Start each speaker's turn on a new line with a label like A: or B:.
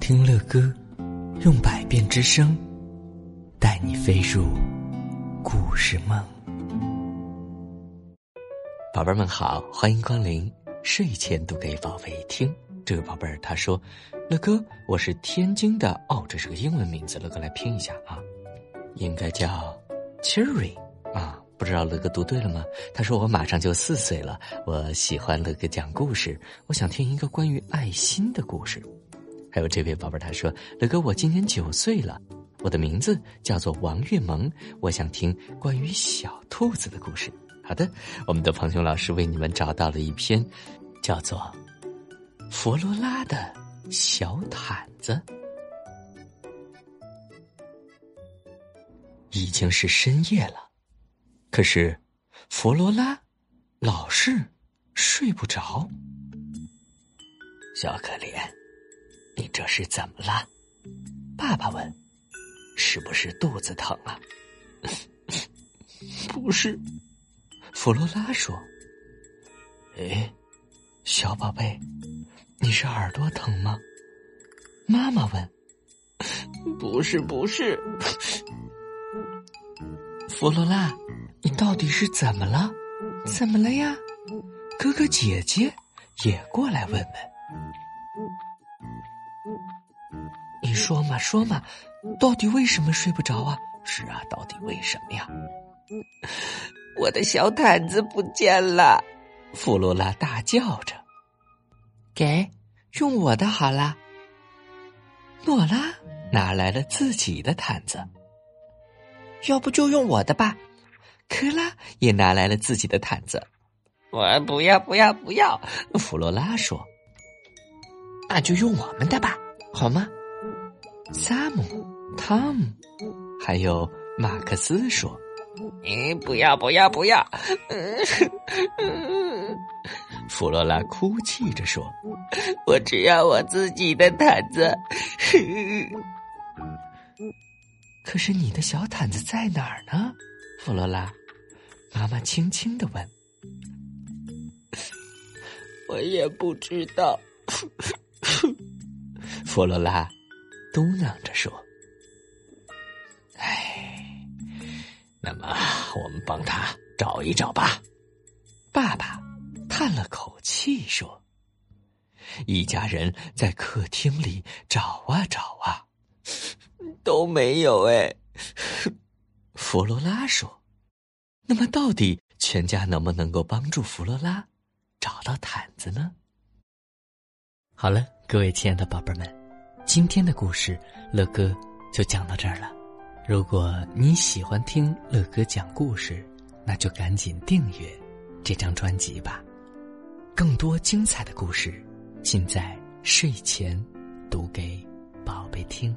A: 听乐歌，用百变之声，带你飞入故事梦。宝贝们好，欢迎光临睡前读给宝贝听。这个宝贝儿他说：“乐哥，我是天津的哦，这是个英文名字，乐哥来拼一下啊，应该叫 Cherry 啊。”不知道乐哥读对了吗？他说我马上就四岁了，我喜欢乐哥讲故事，我想听一个关于爱心的故事。还有这位宝贝他说乐哥我今年九岁了，我的名字叫做王月萌，我想听关于小兔子的故事。好的，我们的彭雄老师为你们找到了一篇，叫做《佛罗拉的小毯子》。已经是深夜了。可是，弗罗拉老是睡不着。小可怜，你这是怎么了？爸爸问：“是不是肚子疼啊？” 不是，弗罗拉说：“哎，小宝贝，你是耳朵疼吗？”妈妈问：“不是，不是。”弗罗拉。你到底是怎么了？怎么了呀？哥哥姐姐也过来问问。说嘛说嘛，到底为什么睡不着啊？是啊，到底为什么呀？我的小毯子不见了！弗罗拉大叫着。给，用我的好了。诺拉拿来了自己的毯子。要不就用我的吧。克拉也拿来了自己的毯子，我不要不要不要！弗罗拉说：“那就用我们的吧，好吗？”萨姆、汤姆还有马克思说：“你不要不要不要！” 弗罗拉哭泣着说：“我只要我自己的毯子。”可是你的小毯子在哪儿呢，弗罗拉？妈妈轻轻的问：“ 我也不知道。”弗罗拉嘟囔着说：“唉，那么我们帮他找一找吧。”爸爸叹了口气说：“一家人在客厅里找啊找啊，都没有。”哎，弗罗拉说。那么，到底全家能不能够帮助弗罗拉找到毯子呢？好了，各位亲爱的宝贝们，今天的故事乐哥就讲到这儿了。如果你喜欢听乐哥讲故事，那就赶紧订阅这张专辑吧。更多精彩的故事，尽在睡前读给宝贝听。